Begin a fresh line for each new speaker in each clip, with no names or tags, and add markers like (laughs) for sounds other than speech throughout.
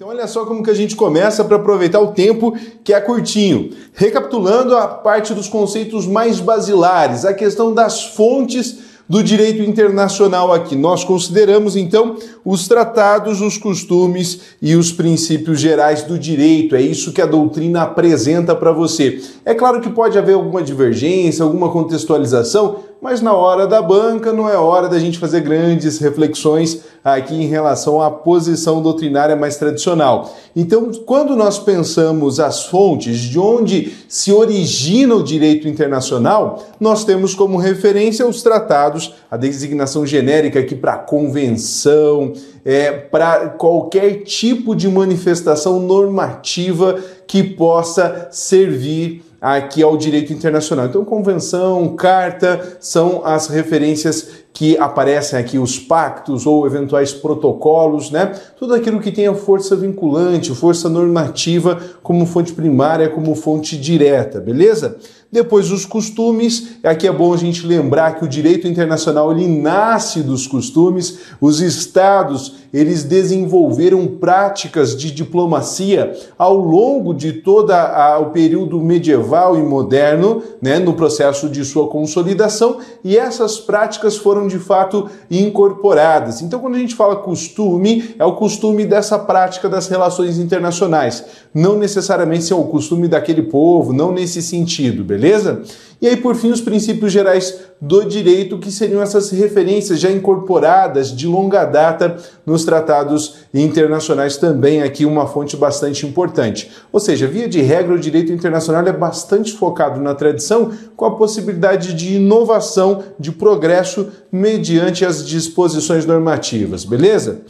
Então olha só como que a gente começa para aproveitar o tempo que é curtinho. Recapitulando a parte dos conceitos mais basilares, a questão das fontes do direito internacional aqui. Nós consideramos então os tratados, os costumes e os princípios gerais do direito. É isso que a doutrina apresenta para você. É claro que pode haver alguma divergência, alguma contextualização, mas na hora da banca não é hora da gente fazer grandes reflexões aqui em relação à posição doutrinária mais tradicional. Então, quando nós pensamos as fontes de onde se origina o direito internacional, nós temos como referência os tratados, a designação genérica aqui para convenção, é, para qualquer tipo de manifestação normativa que possa servir aqui ao direito internacional. Então, convenção, carta são as referências que aparecem aqui, os pactos ou eventuais protocolos, né? Tudo aquilo que tenha força vinculante, força normativa como fonte primária, como fonte direta, beleza? Depois os costumes, aqui é bom a gente lembrar que o direito internacional ele nasce dos costumes, os estados eles desenvolveram práticas de diplomacia ao longo de todo o período medieval e moderno, né, no processo de sua consolidação, e essas práticas foram de fato incorporadas. Então, quando a gente fala costume, é o costume dessa prática das relações internacionais, não necessariamente é o costume daquele povo, não nesse sentido, beleza? E aí, por fim, os princípios gerais do direito, que seriam essas referências já incorporadas de longa data nos tratados internacionais, também aqui uma fonte bastante importante. Ou seja, via de regra, o direito internacional é bastante focado na tradição, com a possibilidade de inovação, de progresso mediante as disposições normativas, beleza?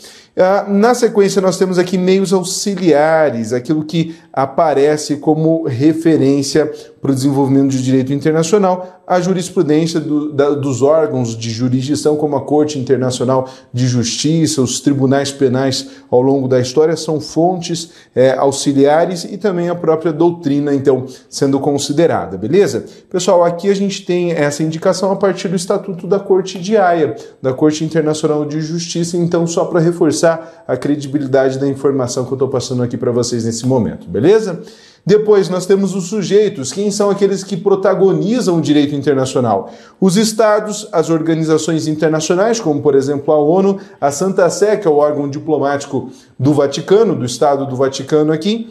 Ah, na sequência, nós temos aqui meios auxiliares, aquilo que aparece como referência para o desenvolvimento de direito internacional, a jurisprudência do, da, dos órgãos de jurisdição, como a Corte Internacional de Justiça, os tribunais penais ao longo da história, são fontes é, auxiliares e também a própria doutrina, então, sendo considerada, beleza? Pessoal, aqui a gente tem essa indicação a partir do Estatuto da Corte de Haia, da Corte Internacional de Justiça, então, só para reforçar a credibilidade da informação que eu estou passando aqui para vocês nesse momento, beleza? Depois nós temos os sujeitos, quem são aqueles que protagonizam o direito internacional? Os estados, as organizações internacionais, como por exemplo a ONU, a Santa Sé, que é o órgão diplomático do Vaticano, do Estado do Vaticano aqui,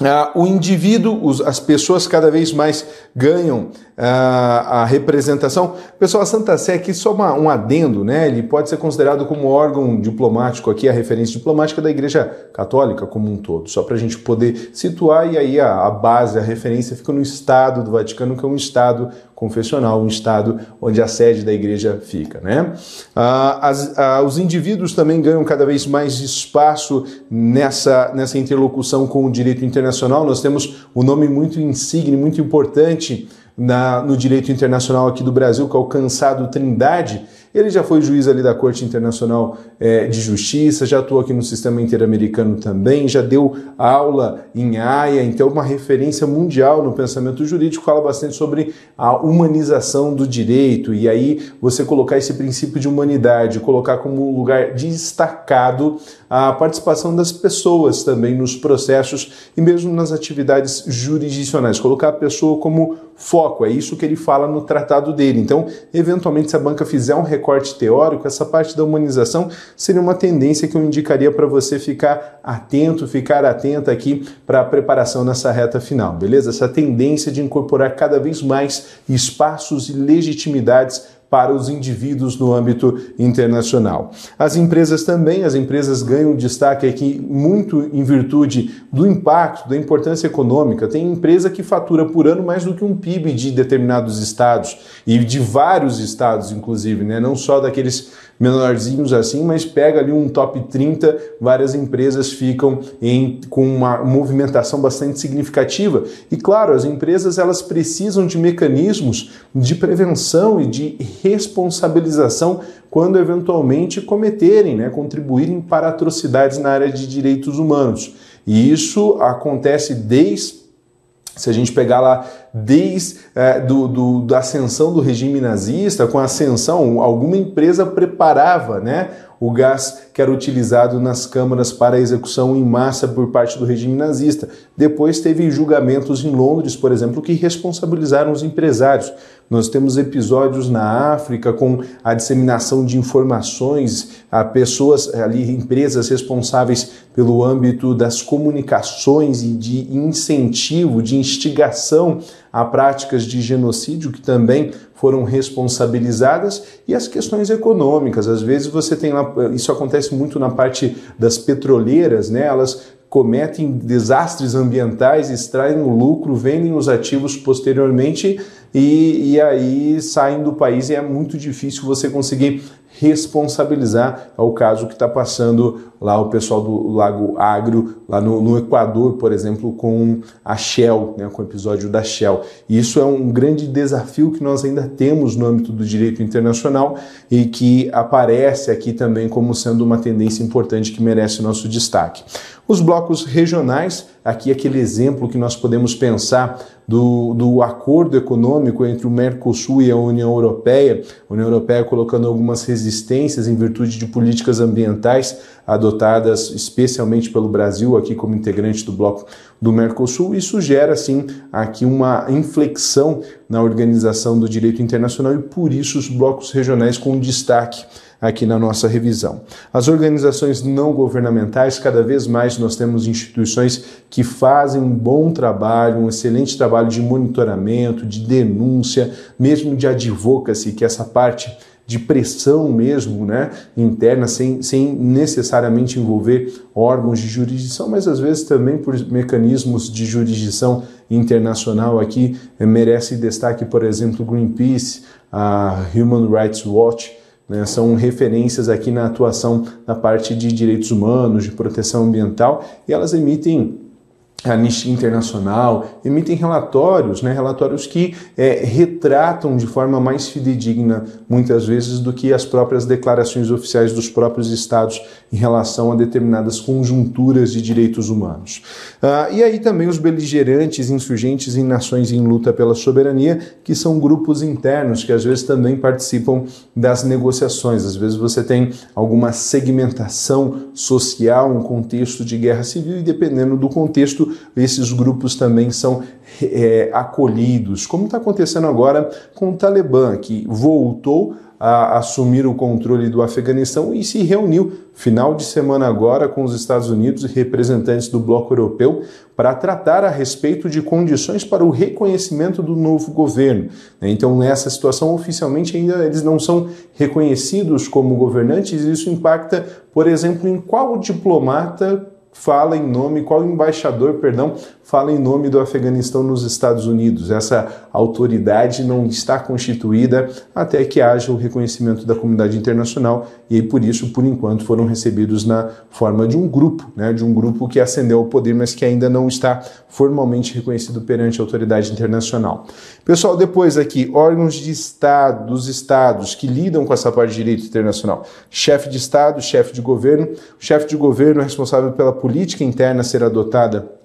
Uh, o indivíduo, os, as pessoas cada vez mais ganham a representação. Pessoal, a Santa Sé aqui só uma, um adendo, né? Ele pode ser considerado como órgão diplomático aqui, a referência diplomática da Igreja Católica como um todo, só para a gente poder situar e aí a, a base, a referência fica no Estado do Vaticano, que é um Estado confessional, um estado onde a sede da igreja fica. Né? Ah, as, ah, os indivíduos também ganham cada vez mais espaço nessa, nessa interlocução com o direito internacional. Nós temos um nome muito insigne, muito importante na, no direito internacional aqui do Brasil, que é o Cansado Trindade. Ele já foi juiz ali da Corte Internacional é, de Justiça, já atuou aqui no sistema interamericano também, já deu aula em Haia, então uma referência mundial no pensamento jurídico, fala bastante sobre a humanização do direito. E aí você colocar esse princípio de humanidade, colocar como lugar destacado a participação das pessoas também nos processos e mesmo nas atividades jurisdicionais, colocar a pessoa como foco, é isso que ele fala no tratado dele. Então, eventualmente, se a banca fizer um recorte teórico, essa parte da humanização seria uma tendência que eu indicaria para você ficar atento, ficar atenta aqui para a preparação nessa reta final, beleza? Essa tendência de incorporar cada vez mais espaços e legitimidades para os indivíduos no âmbito internacional. As empresas também, as empresas ganham destaque aqui muito em virtude do impacto, da importância econômica. Tem empresa que fatura por ano mais do que um PIB de determinados estados e de vários estados, inclusive, né? não só daqueles menorzinhos assim, mas pega ali um top 30, várias empresas ficam em, com uma movimentação bastante significativa. E claro, as empresas elas precisam de mecanismos de prevenção e de responsabilização quando eventualmente cometerem, né, contribuírem para atrocidades na área de direitos humanos. E isso acontece desde se a gente pegar lá desde é, do, do, da ascensão do regime nazista, com a ascensão, alguma empresa preparava né, o gás que era utilizado nas câmaras para execução em massa por parte do regime nazista. Depois teve julgamentos em Londres, por exemplo, que responsabilizaram os empresários. Nós temos episódios na África com a disseminação de informações a pessoas ali, empresas responsáveis pelo âmbito das comunicações e de incentivo, de instigação a práticas de genocídio que também foram responsabilizadas e as questões econômicas. Às vezes você tem lá, isso acontece muito na parte das petroleiras, né? Elas cometem desastres ambientais, extraem o lucro, vendem os ativos posteriormente e, e aí saem do país e é muito difícil você conseguir responsabilizar ao caso que está passando lá o pessoal do Lago Agro, lá no, no, Equador, por exemplo, com a Shell, né, com o episódio da Shell. E isso é um grande desafio que nós ainda temos no âmbito do direito internacional e que aparece aqui também como sendo uma tendência importante que merece nosso destaque. Os blocos regionais, aqui aquele exemplo que nós podemos pensar do, do acordo econômico entre o Mercosul e a União Europeia, a União Europeia colocando algumas resistências em virtude de políticas ambientais adotadas especialmente pelo Brasil, aqui como integrante do bloco do Mercosul. Isso gera, sim, aqui uma inflexão na organização do direito internacional e por isso os blocos regionais com destaque aqui na nossa revisão. As organizações não governamentais, cada vez mais nós temos instituições que fazem um bom trabalho, um excelente trabalho de monitoramento, de denúncia, mesmo de advocacy, que é essa parte de pressão mesmo, né, interna, sem, sem necessariamente envolver órgãos de jurisdição, mas às vezes também por mecanismos de jurisdição internacional aqui eh, merece destaque, por exemplo, Greenpeace, a Human Rights Watch, né, são referências aqui na atuação na parte de direitos humanos, de proteção ambiental, e elas emitem a Anistia Internacional, emitem relatórios, né, relatórios que é, retratam de forma mais fidedigna, muitas vezes, do que as próprias declarações oficiais dos próprios estados em relação a determinadas conjunturas de direitos humanos. Ah, e aí também os beligerantes, insurgentes em nações em luta pela soberania, que são grupos internos que às vezes também participam das negociações. Às vezes você tem alguma segmentação social, um contexto de guerra civil, e dependendo do contexto, esses grupos também são é, acolhidos, como está acontecendo agora com o Talibã, que voltou a assumir o controle do Afeganistão e se reuniu final de semana agora com os Estados Unidos e representantes do bloco europeu para tratar a respeito de condições para o reconhecimento do novo governo. Então, nessa situação, oficialmente ainda eles não são reconhecidos como governantes e isso impacta, por exemplo, em qual diplomata fala em nome, qual embaixador, perdão, fala em nome do Afeganistão nos Estados Unidos. Essa autoridade não está constituída até que haja o reconhecimento da comunidade internacional e por isso, por enquanto, foram recebidos na forma de um grupo, né, de um grupo que ascendeu ao poder, mas que ainda não está formalmente reconhecido perante a autoridade internacional. Pessoal, depois aqui, órgãos de Estado, dos Estados que lidam com essa parte de direito internacional. Chefe de Estado, chefe de governo. O chefe de governo é responsável pela política interna ser adotada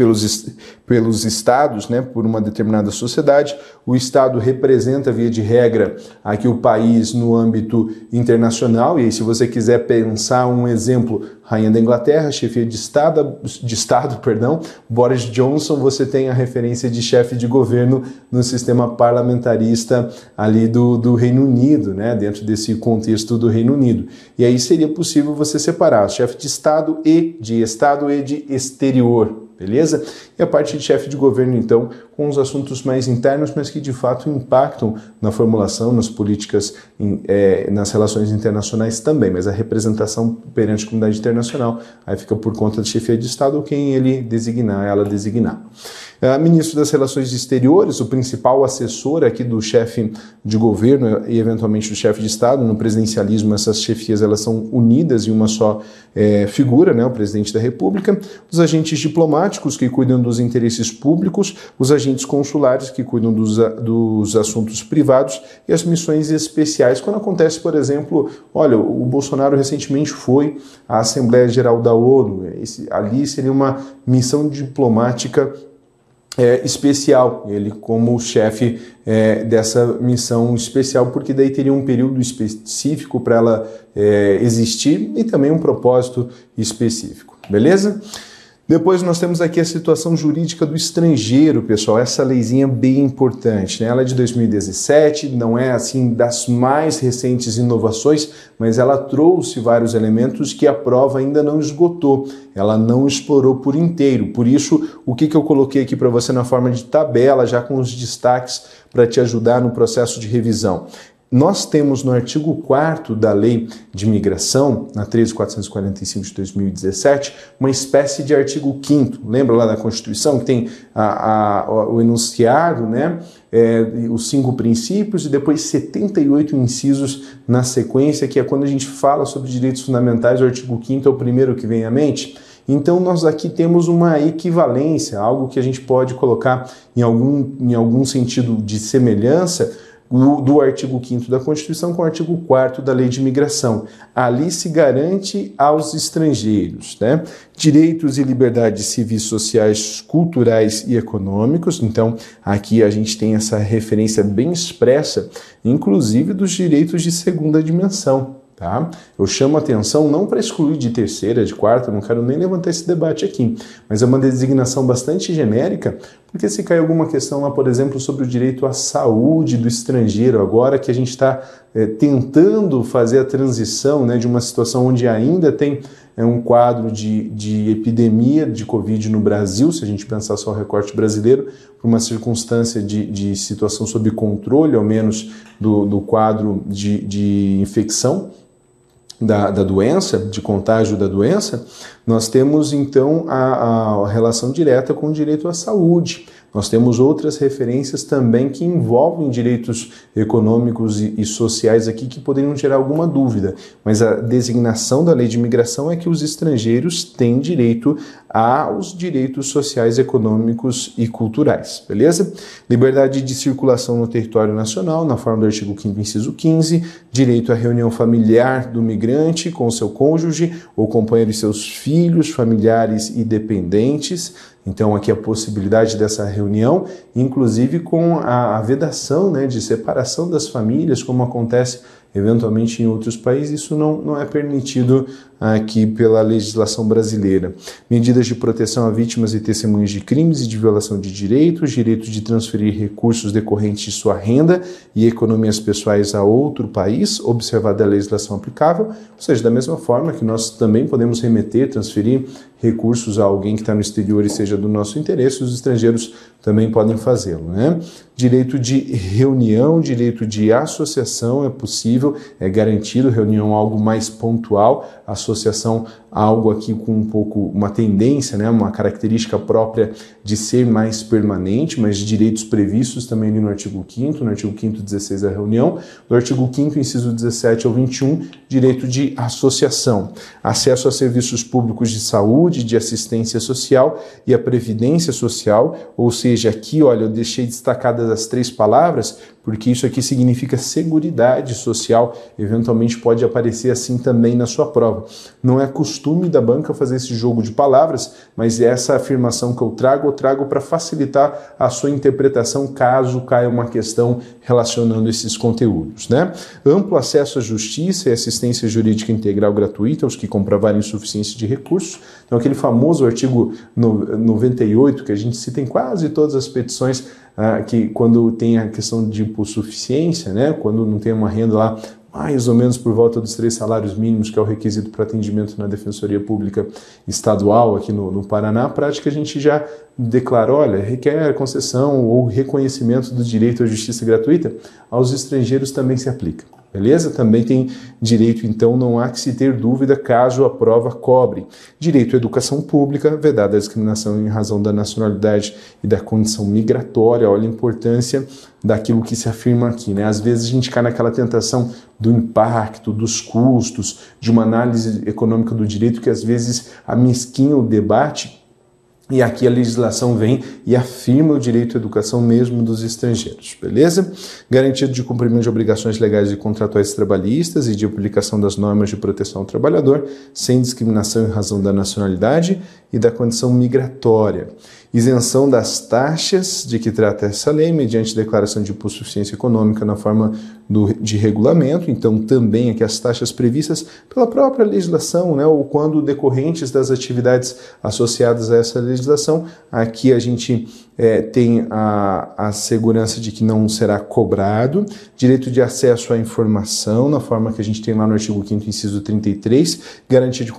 pelos, pelos estados, né, por uma determinada sociedade. O estado representa, via de regra, aqui o país no âmbito internacional. E aí, se você quiser pensar um exemplo, rainha da Inglaterra, chefia de estado, de estado, (laughs) perdão, Boris Johnson, você tem a referência de chefe de governo no sistema parlamentarista ali do, do Reino Unido, né, dentro desse contexto do Reino Unido. E aí seria possível você separar chefe de estado e de estado e de exterior beleza? E a parte de chefe de governo, então, com os assuntos mais internos, mas que de fato impactam na formulação, nas políticas, em, é, nas relações internacionais também, mas a representação perante a comunidade internacional aí fica por conta da chefia de Estado ou quem ele designar, ela designar. É, ministro das Relações Exteriores, o principal assessor aqui do chefe de governo e eventualmente do chefe de Estado, no presidencialismo essas chefias elas são unidas em uma só é, figura, né, o presidente da República, os agentes diplomáticos que cuidam dos interesses públicos, os agentes consulares que cuidam dos, dos assuntos privados e as missões especiais. Quando acontece, por exemplo, olha, o Bolsonaro recentemente foi à Assembleia Geral da ONU, esse, ali seria uma missão diplomática é, especial, ele como chefe é, dessa missão especial, porque daí teria um período específico para ela é, existir e também um propósito específico, beleza? Depois nós temos aqui a situação jurídica do estrangeiro, pessoal. Essa leizinha é bem importante, né? Ela é de 2017, não é assim das mais recentes inovações, mas ela trouxe vários elementos que a prova ainda não esgotou. Ela não explorou por inteiro. Por isso, o que, que eu coloquei aqui para você na forma de tabela, já com os destaques para te ajudar no processo de revisão. Nós temos no artigo 4 da Lei de Migração, na 13445 de 2017, uma espécie de artigo 5 Lembra lá da Constituição que tem a, a, o enunciado, né? É, os cinco princípios e depois 78 incisos na sequência, que é quando a gente fala sobre direitos fundamentais, o artigo 5 é o primeiro que vem à mente. Então, nós aqui temos uma equivalência, algo que a gente pode colocar em algum, em algum sentido de semelhança do, artigo 5 da Constituição com o artigo 4 da Lei de Imigração. Ali se garante aos estrangeiros né, direitos e liberdades civis, sociais, culturais e econômicos. Então, aqui a gente tem essa referência bem expressa, inclusive dos direitos de segunda dimensão. Tá? Eu chamo atenção não para excluir de terceira, de quarta, não quero nem levantar esse debate aqui, mas é uma designação bastante genérica, porque se cai alguma questão lá, por exemplo, sobre o direito à saúde do estrangeiro, agora que a gente está é, tentando fazer a transição né, de uma situação onde ainda tem é, um quadro de, de epidemia de Covid no Brasil, se a gente pensar só o recorte brasileiro, por uma circunstância de, de situação sob controle, ao menos do, do quadro de, de infecção da, da doença, de contágio da doença, nós temos então a, a relação direta com o direito à saúde. Nós temos outras referências também que envolvem direitos econômicos e, e, sociais aqui que poderiam gerar alguma dúvida, mas a designação da lei de imigração é que os estrangeiros têm direito aos direitos sociais, econômicos e culturais, beleza? Liberdade de circulação no território nacional, na forma do artigo 5 inciso 15, direito à reunião familiar do migrante com seu cônjuge ou companheiro e seus filhos, familiares e dependentes, então, aqui a possibilidade dessa reunião, inclusive com a, a vedação né, de separação das famílias, como acontece eventualmente em outros países, isso não, não é permitido aqui pela legislação brasileira. Medidas de proteção a vítimas e testemunhas de crimes e de violação de direitos, direito de transferir recursos decorrentes de sua renda e economias pessoais a outro país, observada a legislação aplicável, ou seja, da mesma forma que nós também podemos remeter, transferir recursos a alguém que está no exterior e seja do nosso interesse, os estrangeiros também podem fazê-lo. Né? Direito de reunião, direito de associação é possível, é garantido, reunião algo mais pontual, associação algo aqui com um pouco uma tendência, né, uma característica própria de ser mais permanente, mas direitos previstos também ali no artigo 5 no artigo 5 16 da reunião, no artigo 5 inciso 17 ao 21, direito de associação, acesso a serviços públicos de saúde, de assistência social e a previdência social, ou seja, aqui, olha, eu deixei destacadas as três palavras, porque isso aqui significa seguridade social, eventualmente pode aparecer assim também na sua prova. Não é costume da banca fazer esse jogo de palavras, mas essa afirmação que eu trago, eu trago para facilitar a sua interpretação caso caia uma questão relacionando esses conteúdos. Né? Amplo acesso à justiça e assistência jurídica integral gratuita aos que comprovarem insuficiência de recursos. Então, aquele famoso artigo 98 que a gente cita em quase todas as petições ah, que quando tem a questão de hipossuficiência, né, quando não tem uma renda lá mais ou menos por volta dos três salários mínimos, que é o requisito para atendimento na Defensoria Pública Estadual aqui no, no Paraná, a prática a gente já declara, olha, requer concessão ou reconhecimento do direito à justiça gratuita, aos estrangeiros também se aplica. Beleza? Também tem direito, então não há que se ter dúvida caso a prova cobre. Direito à educação pública, vedada a discriminação em razão da nacionalidade e da condição migratória. Olha a importância daquilo que se afirma aqui. Né? Às vezes a gente cai naquela tentação do impacto, dos custos, de uma análise econômica do direito que às vezes amesquinha o debate e aqui a legislação vem e afirma o direito à educação mesmo dos estrangeiros, beleza? Garantido de cumprimento de obrigações legais e contratuais trabalhistas e de aplicação das normas de proteção ao trabalhador, sem discriminação em razão da nacionalidade e da condição migratória. Isenção das taxas de que trata essa lei, mediante declaração de suficiência econômica na forma do, de regulamento, então também aqui as taxas previstas pela própria legislação, né, ou quando decorrentes das atividades associadas a essa legislação, aqui a gente é, tem a, a segurança de que não será cobrado, direito de acesso à informação, na forma que a gente tem lá no artigo 5 inciso 33, garantia de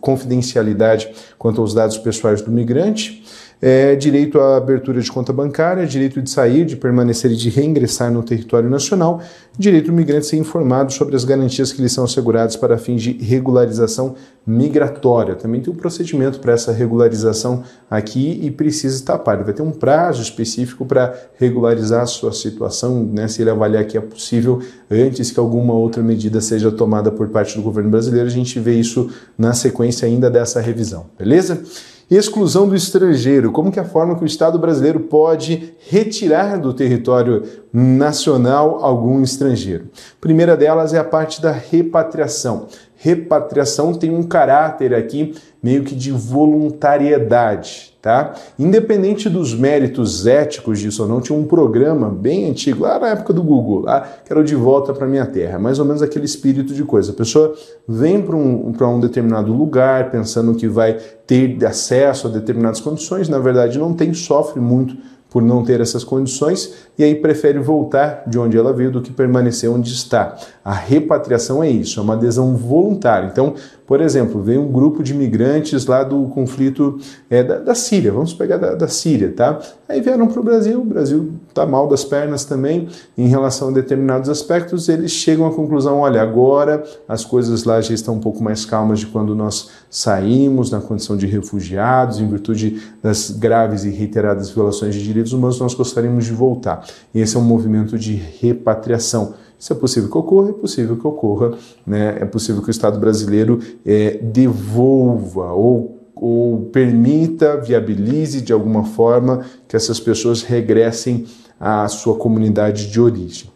confidencialidade quanto aos dados pessoais do migrante, é, direito à abertura de conta bancária, direito de sair, de permanecer e de reingressar no território nacional, direito do migrante ser informado sobre as garantias que lhe são asseguradas para fins de regularização migratória. Também tem um procedimento para essa regularização aqui e precisa estar Ele vai ter um prazo específico para regularizar a sua situação, né, se ele avaliar que é possível antes que alguma outra medida seja tomada por parte do governo brasileiro. A gente vê isso na sequência ainda dessa revisão, beleza? Exclusão do estrangeiro. Como que é a forma que o Estado brasileiro pode retirar do território nacional algum estrangeiro? primeira delas é a parte da repatriação. Repatriação tem um caráter aqui meio que de voluntariedade, tá? Independente dos méritos éticos disso ou não, tinha um programa bem antigo, lá na época do Google, lá, que era o De Volta para Minha Terra, mais ou menos aquele espírito de coisa. A pessoa vem para um, um determinado lugar pensando que vai ter acesso a determinadas condições, na verdade não tem, sofre muito por não ter essas condições e aí prefere voltar de onde ela veio do que permanecer onde está. A repatriação é isso, é uma adesão voluntária. Então, por exemplo, vem um grupo de imigrantes lá do conflito é, da, da, Síria, vamos pegar da, da Síria, tá? Aí vieram para o Brasil, o Brasil está mal das pernas também em relação a determinados aspectos, eles chegam à conclusão: olha, agora as coisas lá já estão um pouco mais calmas de quando nós saímos na condição de refugiados, em virtude das graves e reiteradas violações de direitos humanos, nós gostaríamos de voltar. E esse é um movimento de repatriação. Isso é possível que ocorra, é possível que ocorra, né? é possível que o Estado brasileiro é, devolva ou, ou permita, viabilize de alguma forma que essas pessoas regressem à sua comunidade de origem.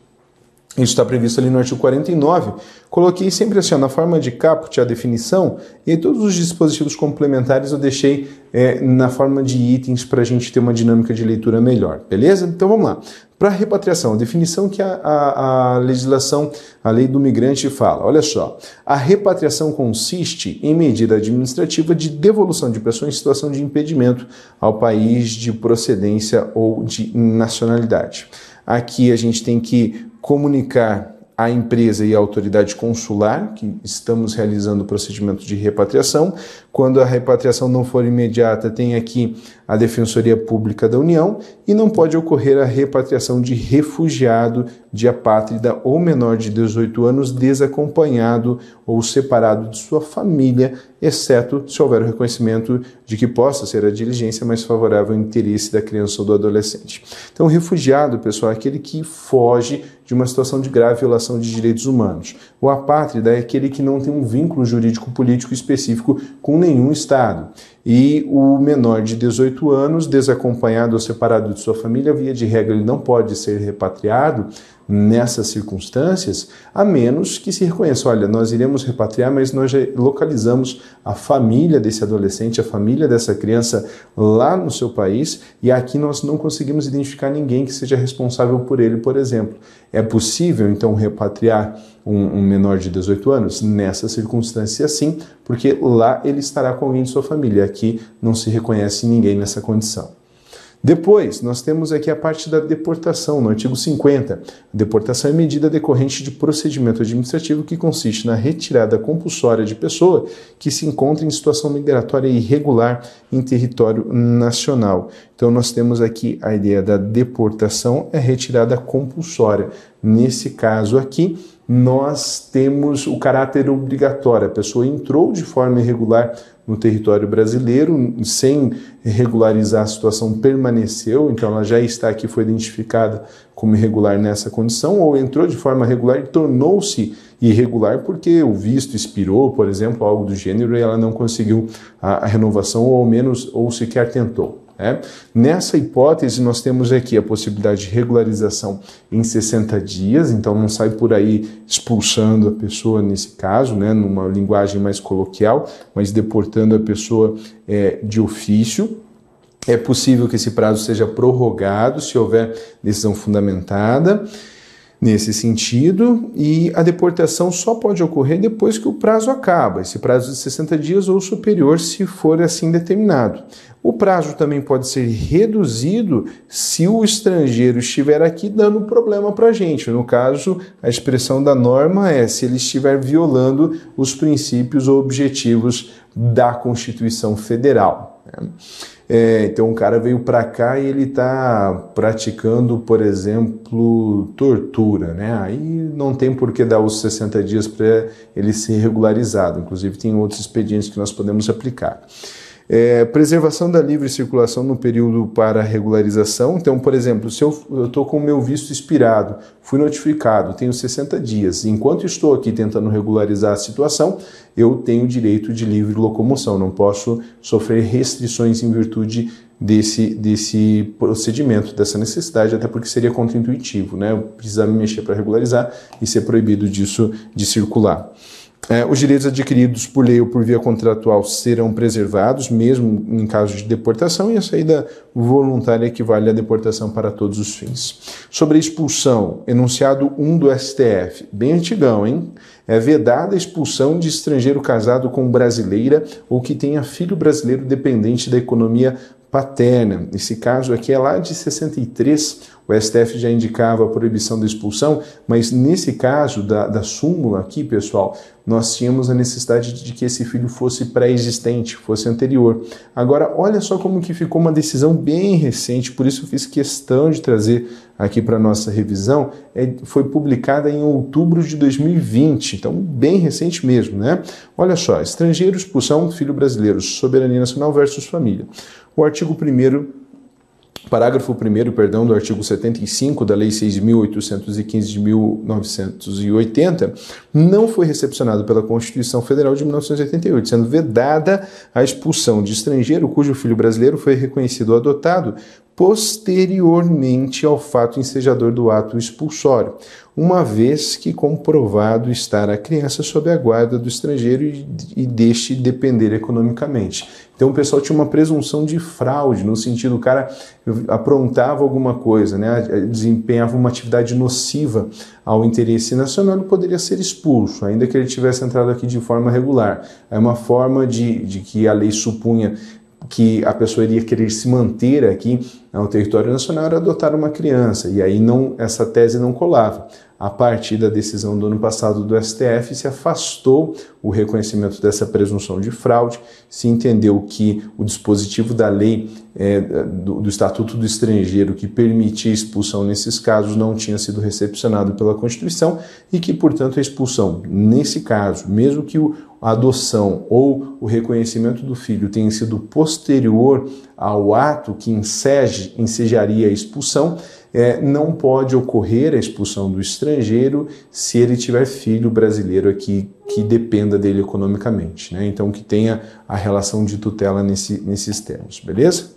Isso está previsto ali no artigo 49. Coloquei sempre assim, ó, na forma de caput a definição, e todos os dispositivos complementares eu deixei é, na forma de itens para a gente ter uma dinâmica de leitura melhor, beleza? Então vamos lá. Para repatriação, a definição que a, a, a, legislação, a lei do migrante fala. Olha só, a repatriação consiste em medida administrativa de devolução de pessoa em situação de impedimento ao país de procedência ou de nacionalidade. Aqui a gente tem que comunicar à empresa e à autoridade consular que estamos realizando o procedimento de repatriação. Quando a repatriação não for imediata, tem aqui a Defensoria Pública da União e não pode ocorrer a repatriação de refugiado de apátrida ou menor de 18 anos desacompanhado ou separado de sua família, exceto se houver o reconhecimento de que possa ser a diligência mais favorável ao interesse da criança ou do adolescente. Então, refugiado, pessoal, é aquele que foge de uma situação de grave violação de direitos humanos. O apátrida é aquele que não tem um vínculo jurídico político específico com nenhum Estado e o menor de 18 anos, desacompanhado ou separado de sua família, via de regra, ele não pode ser repatriado nessas circunstâncias, a menos que se reconheça, olha, nós iremos repatriar, mas nós já localizamos a família desse adolescente, a família dessa criança lá no seu país, e aqui nós não conseguimos identificar ninguém que seja responsável por ele, por exemplo. É possível, então, repatriar um, um menor de 18 anos? Nessa circunstância, sim, porque lá ele estará com alguém de sua família. Aqui não se reconhece ninguém nessa condição. Depois, nós temos aqui a parte da deportação, no artigo 50. A deportação é medida decorrente de procedimento administrativo que consiste na retirada compulsória de pessoa que se encontra em situação migratória irregular em território nacional. Então, nós temos aqui a ideia da deportação, é retirada compulsória. Nesse caso aqui, nós temos o caráter obrigatório. A pessoa entrou de forma irregular no território brasileiro, sem regularizar a situação, permaneceu, então ela já está aqui, foi identificada como irregular nessa condição, ou entrou de forma regular e tornou-se irregular porque o visto expirou, por exemplo, algo do gênero, e ela não conseguiu a, a renovação, ou ao menos, ou sequer tentou. É. Nessa hipótese, nós temos aqui a possibilidade de regularização em 60 dias, então não sai por aí expulsando a pessoa nesse caso, né, numa linguagem mais coloquial, mas deportando a pessoa é, de ofício. É possível que esse prazo seja prorrogado se houver decisão fundamentada nesse sentido, e a deportação só pode ocorrer depois que o prazo acaba, esse prazo de 60 dias ou superior, se for assim determinado. O prazo também pode ser reduzido se o estrangeiro estiver aqui dando problema para a gente. No caso, a expressão da norma é se ele estiver violando os princípios ou objetivos da Constituição Federal. Né? É, então, um cara veio para cá e ele está praticando, por exemplo, tortura, né? Aí não tem por que dar os 60 dias para ele ser regularizado. Inclusive, tem outros expedientes que nós podemos aplicar. É, preservação da livre circulação no período para regularização. Então, por exemplo, se eu estou com o meu visto expirado, fui notificado, tenho 60 dias, enquanto estou aqui tentando regularizar a situação, eu tenho direito de livre locomoção, não posso sofrer restrições em virtude desse, desse procedimento, dessa necessidade, até porque seria contraintuitivo, né? Eu precisar me mexer para regularizar e ser proibido disso de circular. É, os direitos adquiridos por lei ou por via contratual serão preservados, mesmo em caso de deportação, e a saída voluntária equivale à deportação para todos os fins. Sobre a expulsão, enunciado 1 do STF, bem antigão, hein? É vedada a expulsão de estrangeiro casado com brasileira ou que tenha filho brasileiro dependente da economia paterna. Esse caso aqui é lá de 63, o STF já indicava a proibição da expulsão, mas nesse caso da, da súmula aqui, pessoal, nós tínhamos a necessidade de que esse filho fosse pré-existente, fosse anterior. Agora, olha só como que ficou uma decisão bem recente, por isso eu fiz questão de trazer aqui para nossa revisão, é, foi publicada em outubro de 2020, então bem recente mesmo, né? Olha só, estrangeiro, expulsão, filho brasileiro, soberania nacional versus família. O artigo 1 Parágrafo 1 perdão, do artigo 75 da Lei 6.815 de 1980 não foi recepcionado pela Constituição Federal de 1988, sendo vedada a expulsão de estrangeiro cujo filho brasileiro foi reconhecido ou adotado posteriormente ao fato ensejador do ato expulsório, uma vez que comprovado estar a criança sob a guarda do estrangeiro e deste depender economicamente. Então o pessoal tinha uma presunção de fraude, no sentido o cara aprontava alguma coisa, né, desempenhava uma atividade nociva ao interesse nacional e poderia ser expulso, ainda que ele tivesse entrado aqui de forma regular. É uma forma de, de que a lei supunha que a pessoa iria querer se manter aqui no território nacional era adotar uma criança, e aí não essa tese não colava a partir da decisão do ano passado do STF, se afastou o reconhecimento dessa presunção de fraude, se entendeu que o dispositivo da lei é, do, do, Estatuto do Estrangeiro que permitia expulsão nesses casos não tinha sido recepcionado pela Constituição e que, portanto, a expulsão, nesse caso, mesmo que o, a adoção ou o reconhecimento do filho tenha sido posterior ao ato que ensejaria a expulsão, é, não pode ocorrer a expulsão do estrangeiro se ele tiver filho brasileiro aqui que dependa dele economicamente, né? Então que tenha a relação de tutela nesse, nesses termos, beleza?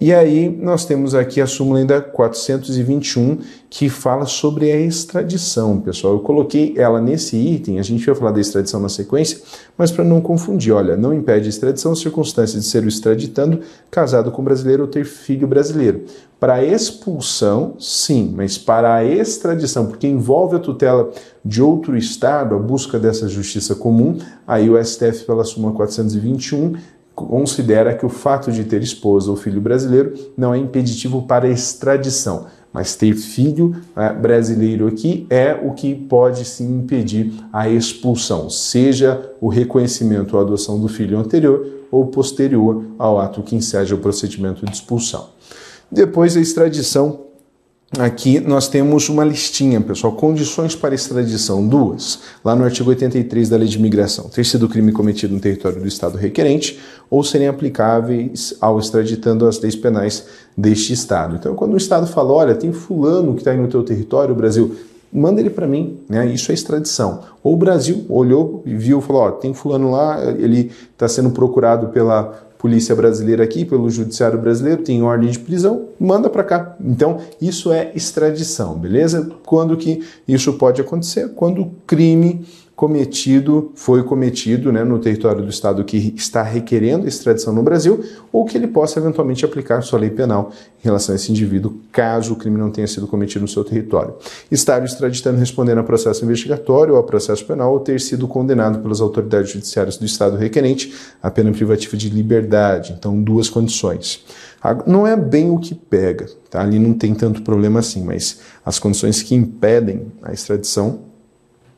E aí nós temos aqui a súmula ainda 421 que fala sobre a extradição, pessoal. Eu coloquei ela nesse item, a gente vai falar da extradição na sequência, mas para não confundir, olha, não impede a extradição circunstância de ser o extraditando casado com brasileiro ou ter filho brasileiro. Para expulsão, sim, mas para a extradição, porque envolve a tutela de outro estado, a busca dessa justiça comum, aí o STF pela súmula 421 considera que o fato de ter esposa ou filho brasileiro não é impeditivo para a extradição, mas ter filho é, brasileiro aqui é o que pode sim impedir a expulsão, seja o reconhecimento ou adoção do filho anterior ou posterior ao ato que enseja o procedimento de expulsão. Depois a extradição Aqui nós temos uma listinha, pessoal, condições para extradição, duas, lá no artigo 83 da Lei de Imigração, ter sido crime cometido no território do Estado requerente ou serem aplicáveis ao extraditando as leis penais deste Estado. Então, quando o Estado fala, olha, tem fulano que está aí no teu território, Brasil, manda ele para mim, né? Isso é extradição. Ou o Brasil olhou e viu, falou, ó, tem fulano lá, ele está sendo procurado pela polícia brasileira aqui, pelo judiciário brasileiro, tem ordem de prisão, manda para cá. Então, isso é extradição, beleza? Quando que isso pode acontecer? Quando o crime cometido, foi cometido né, no território do Estado que está requerendo extradição no Brasil, ou que ele possa eventualmente aplicar sua lei penal em relação a esse indivíduo, caso o crime não tenha sido cometido no seu território. Estar extraditando respondendo a processo investigatório ou a processo penal ou ter sido condenado pelas autoridades judiciárias do Estado requerente a pena privativa de liberdade. Então, duas condições. Não é bem o que pega, tá? ali não tem tanto problema assim, mas as condições que impedem a extradição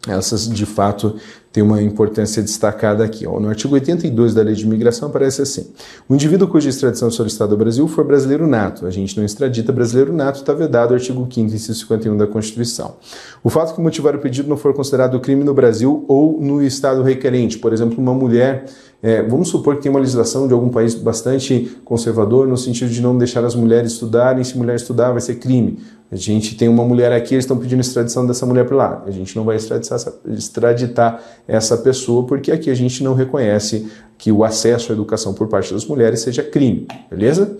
essas, de fato, têm uma importância destacada aqui. No artigo 82 da Lei de Imigração aparece assim: o indivíduo cuja extradição solicitada ao Brasil for brasileiro nato, a gente não extradita brasileiro nato, está vedado artigo 5 inciso 51 da Constituição. O fato que motivar o pedido não for considerado crime no Brasil ou no Estado requerente, por exemplo, uma mulher é, vamos supor que tem uma legislação de algum país bastante conservador, no sentido de não deixar as mulheres estudarem, se mulher estudar vai ser crime. A gente tem uma mulher aqui, eles estão pedindo extradição dessa mulher para lá. A gente não vai extraditar essa, pessoa, porque aqui a gente não reconhece que o acesso à educação por parte das mulheres seja crime, beleza?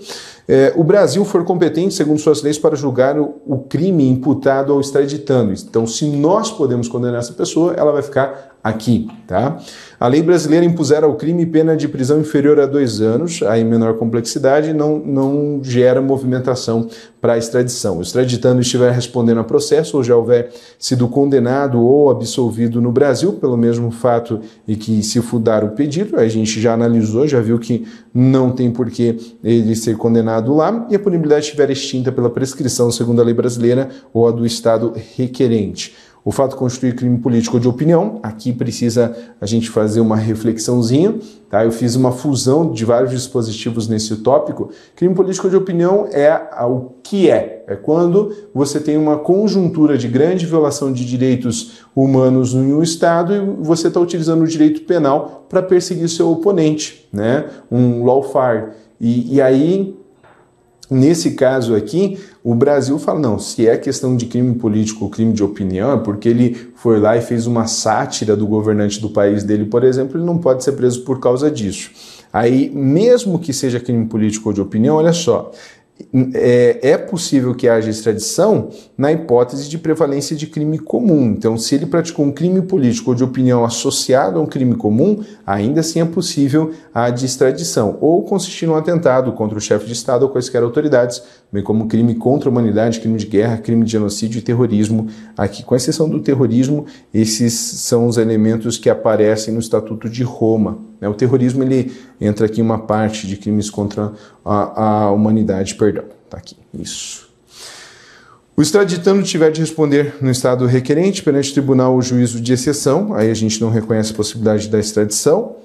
É, o Brasil for competente, segundo suas leis, para julgar o, o crime imputado ao extraditando. Então, se nós podemos condenar essa pessoa, ela vai ficar aqui, tá? A lei brasileira impusera ao crime pena de prisão inferior a dois anos, aí menor complexidade, não, não gera movimentação para extradição. O extraditando estiver respondendo a processo ou já houver sido condenado ou absolvido no Brasil pelo mesmo fato e que se fudar o pedido, a gente já analisou, já viu que não tem por que ele ser condenado lá, e a punibilidade estiver extinta pela prescrição segundo a lei brasileira ou a do Estado requerente. O fato constitui crime político de opinião. Aqui precisa a gente fazer uma reflexãozinha, tá? Eu fiz uma fusão de vários dispositivos nesse tópico. Crime político de opinião é o que é. É quando você tem uma conjuntura de grande violação de direitos humanos em um Estado e você está utilizando o direito penal para perseguir seu oponente, né? Um lawfare. E, e aí Nesse caso aqui, o Brasil fala: não, se é questão de crime político ou crime de opinião, é porque ele foi lá e fez uma sátira do governante do país dele, por exemplo, ele não pode ser preso por causa disso. Aí, mesmo que seja crime político ou de opinião, olha só, é, é, possível que haja extradição na hipótese de prevalência de crime comum. Então, se ele praticou um crime político ou de opinião associado a um crime comum, ainda assim é possível a de extradição, ou consistir num atentado contra o chefe de Estado ou quaisquer autoridades, bem como crime contra a humanidade, crime de guerra, crime de genocídio e terrorismo. Aqui, com exceção do terrorismo, esses são os elementos que aparecem no Estatuto de Roma. Né? O terrorismo ele entra aqui em uma parte de crimes contra a, a humanidade, perdão. Tá aqui, isso. O extraditando tiver de responder no estado requerente perante o tribunal ou juízo de exceção, aí a gente não reconhece a possibilidade da extradição.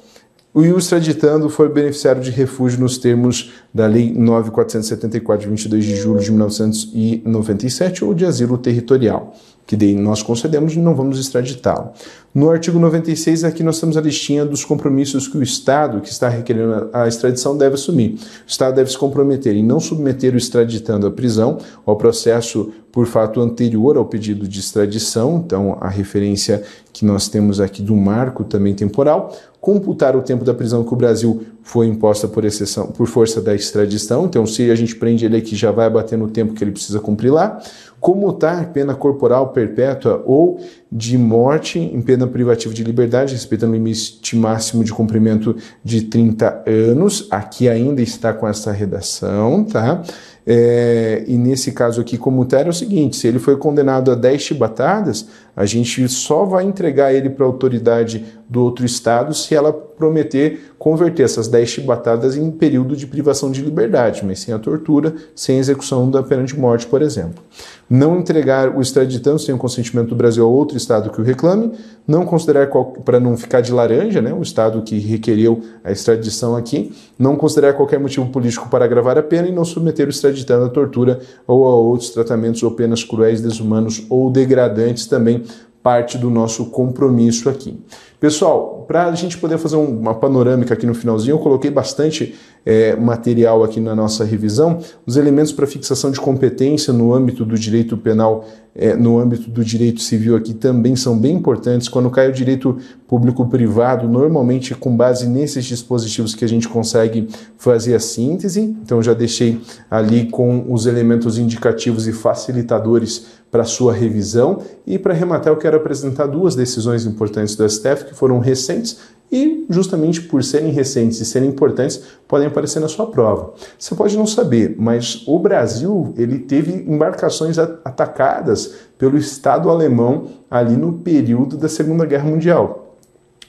O extraditando for beneficiário de refúgio nos termos da Lei 9474, de 22 de julho de 1997, ou de asilo territorial que daí nós concedemos e não vamos extraditá-lo. No artigo 96, aqui nós temos a listinha dos compromissos que o Estado, que está requerendo a extradição, deve assumir. O Estado deve se comprometer em não submeter o extraditando à prisão, ao processo por fato anterior ao pedido de extradição, então a referência que nós temos aqui do marco também temporal, computar o tempo da prisão que o Brasil foi imposta por exceção, por força da extradição, então se a gente prende ele aqui já vai bater no tempo que ele precisa cumprir lá, comutar pena corporal perpétua ou de morte em pena privativa de liberdade, respeitando o limite máximo de cumprimento de 30 anos. Aqui ainda está com essa redação, tá? É, e nesse caso aqui, comutar é o seguinte: se ele foi condenado a 10 chibatadas, a gente só vai entregar ele para a autoridade do outro estado se ela prometer converter essas 10 chibatadas em período de privação de liberdade, mas sem a tortura, sem execução da pena de morte, por exemplo. Não entregar o extraditando sem o consentimento do Brasil a outro estado que o reclame, não considerar, para não ficar de laranja, né, o estado que requereu a extradição aqui, não considerar qualquer motivo político para agravar a pena e não submeter o extraditando à tortura ou a outros tratamentos ou penas cruéis, desumanos ou degradantes também parte do nosso compromisso aqui. Pessoal, para a gente poder fazer uma panorâmica aqui no finalzinho, eu coloquei bastante é, material aqui na nossa revisão, os elementos para fixação de competência no âmbito do direito penal é, no âmbito do direito civil aqui também são bem importantes. Quando cai o direito público-privado, normalmente com base nesses dispositivos que a gente consegue fazer a síntese. Então já deixei ali com os elementos indicativos e facilitadores para sua revisão. E para arrematar, eu quero apresentar duas decisões importantes do STF que foram recentes e, justamente por serem recentes e serem importantes, podem aparecer na sua prova. Você pode não saber, mas o Brasil ele teve embarcações atacadas pelo Estado alemão ali no período da Segunda Guerra Mundial.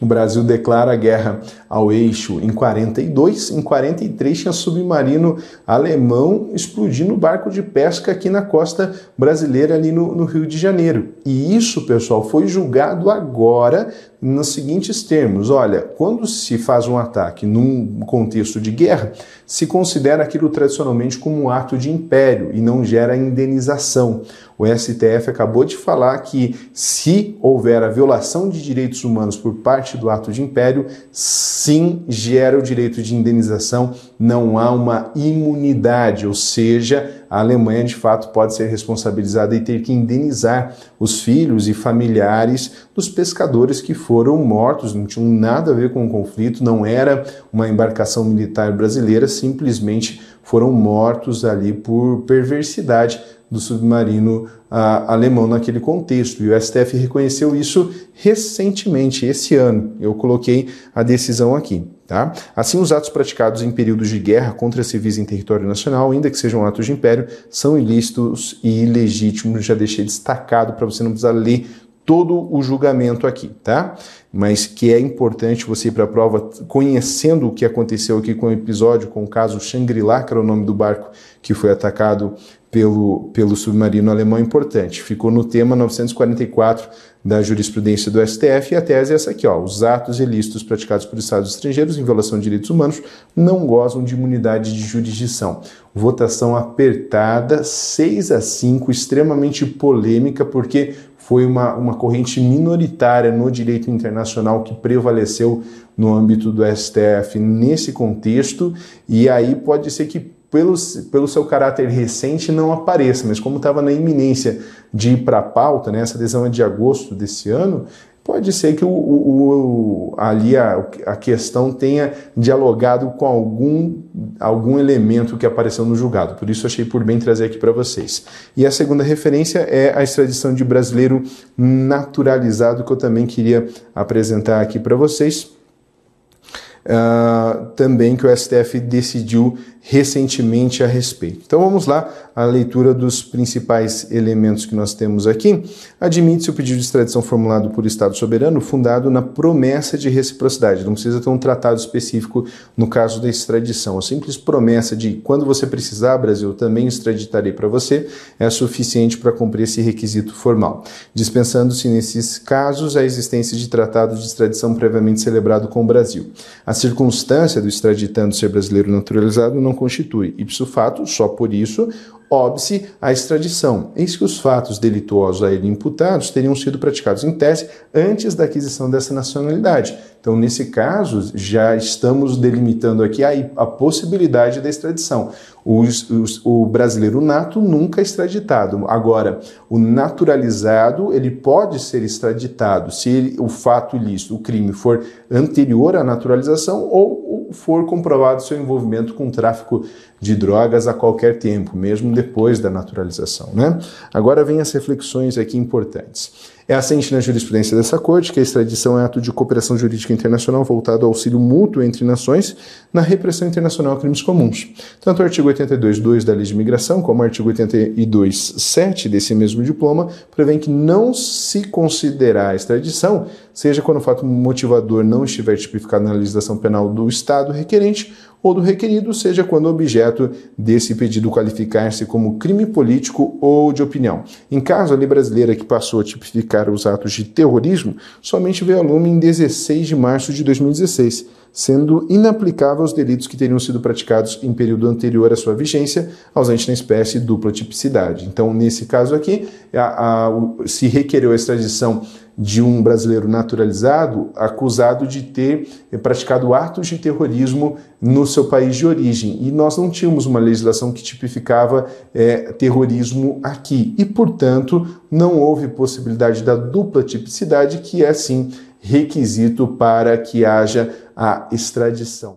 O Brasil declara guerra ao eixo em 42, em 43 tinha submarino alemão explodindo barco de pesca aqui na costa brasileira, ali no, no Rio de Janeiro. E isso, pessoal, foi julgado agora nos seguintes termos: olha, quando se faz um ataque num contexto de guerra, se considera aquilo tradicionalmente como um ato de império e não gera indenização. O STF acabou de falar que se houver a violação de direitos humanos por parte do ato de império, sim gera o direito de indenização, não há uma imunidade, ou seja, a Alemanha de fato pode ser responsabilizada e ter que indenizar os filhos e familiares dos pescadores que foram mortos, não tinham nada a ver com o conflito, não era uma embarcação militar brasileira, simplesmente foram mortos ali por perversidade do submarino alemão naquele contexto. E o STF reconheceu isso recentemente, esse ano. Eu coloquei a decisão aqui. Tá? Assim, os atos praticados em períodos de guerra contra civis em território nacional, ainda que sejam atos de império, são ilícitos e ilegítimos. Já deixei destacado para você não precisar ler todo o julgamento aqui, tá? Mas que é importante você ir para a prova conhecendo o que aconteceu aqui com o episódio, com o caso Shangri-La, que era o nome do barco que foi atacado pelo, pelo submarino alemão importante. Ficou no tema 944 da jurisprudência do STF e a tese é essa aqui, ó, os atos ilícitos praticados por estados estrangeiros em violação de direitos humanos não gozam de imunidade de jurisdição. Votação apertada, 6 a 5, extremamente polêmica porque foi uma, uma corrente minoritária no direito internacional que prevaleceu no âmbito do STF nesse contexto, e aí pode ser que pelo, pelo seu caráter recente, não apareça, mas como estava na iminência de ir para a pauta, né, essa adesão é de agosto desse ano, pode ser que o, o, o, ali a, a questão tenha dialogado com algum, algum elemento que apareceu no julgado. Por isso achei por bem trazer aqui para vocês. E a segunda referência é a extradição de brasileiro naturalizado, que eu também queria apresentar aqui para vocês. Uh, também que o STF decidiu recentemente a respeito. Então vamos lá, a leitura dos principais elementos que nós temos aqui. Admite-se o pedido de extradição formulado por Estado soberano fundado na promessa de reciprocidade. Não precisa ter um tratado específico no caso da extradição. A simples promessa de quando você precisar, Brasil, também extraditarei para você, é suficiente para cumprir esse requisito formal. Dispensando-se nesses casos a existência de tratado de extradição previamente celebrado com o Brasil. A circunstância do extraditando ser brasileiro naturalizado não constitui, ipso fato, só por isso, óbice a extradição. Eis que os fatos delituosos a ele imputados teriam sido praticados em tese antes da aquisição dessa nacionalidade. Então, nesse caso, já estamos delimitando aqui a possibilidade da extradição. Os, os, o brasileiro nato nunca é extraditado. Agora, o naturalizado, ele pode ser extraditado se ele, o fato ilícito, o crime, for anterior à naturalização ou for comprovado seu envolvimento com tráfico de drogas a qualquer tempo, mesmo depois da naturalização. Né? Agora vem as reflexões aqui importantes. É assente na jurisprudência dessa Corte que a extradição é ato de cooperação jurídica internacional voltado ao auxílio mútuo entre nações na repressão internacional a crimes comuns. Tanto o artigo 82.2 da Lei de Imigração como o artigo 82.7 desse mesmo diploma prevêem que não se considerar a extradição, seja quando o fato motivador não estiver tipificado na legislação penal do Estado requerente ou do requerido, seja quando o objeto desse pedido qualificar-se como crime político ou de opinião. Em caso, a lei brasileira que passou a tipificar os atos de terrorismo somente veio a lume em 16 de março de 2016, sendo inaplicável aos delitos que teriam sido praticados em período anterior à sua vigência, ausente na espécie dupla tipicidade. Então, nesse caso aqui, a, a, se requereu a extradição de um brasileiro naturalizado acusado de ter praticado atos de terrorismo no seu país de origem. E nós não tínhamos uma legislação que tipificava é, terrorismo aqui. E, portanto, não houve possibilidade da dupla tipicidade, que é, sim, requisito para que haja a extradição.